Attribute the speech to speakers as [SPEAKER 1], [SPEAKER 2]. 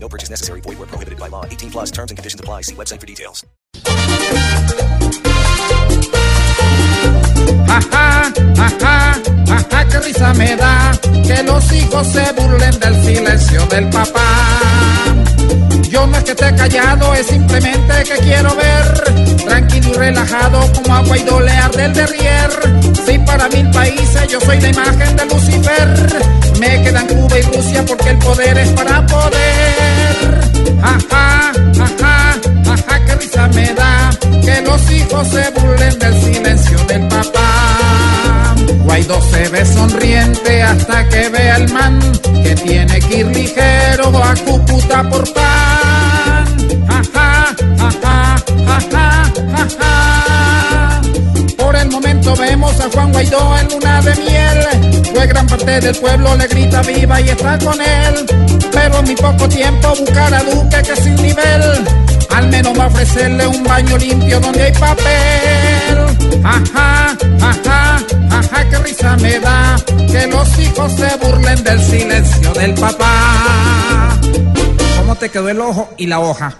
[SPEAKER 1] No purchase necessary. Void where prohibited by law. 18 plus terms and conditions apply. See website for details.
[SPEAKER 2] Ajá, ajá, ajá, qué risa me da que los hijos se burlen del silencio del papá. Yo no es que esté callado, es simplemente que quiero ver tranquilo y relajado como agua y dolear del derrier. Si para mil países yo soy la imagen de Lucifer, me quedan Cuba y Rusia porque el poder. Guaidó se ve sonriente hasta que vea el man que tiene que ir ligero a Cúcuta por pan. Ajá, ajá, ajá, ajá. Por el momento vemos a Juan Guaidó en luna de miel. Pues gran parte del pueblo le grita viva y está con él. Pero en muy poco tiempo buscar ofrecerle un baño limpio donde hay papel. Ajá, ajá, ajá, qué risa me da que los hijos se burlen del silencio del papá. ¿Cómo te quedó el ojo y la hoja?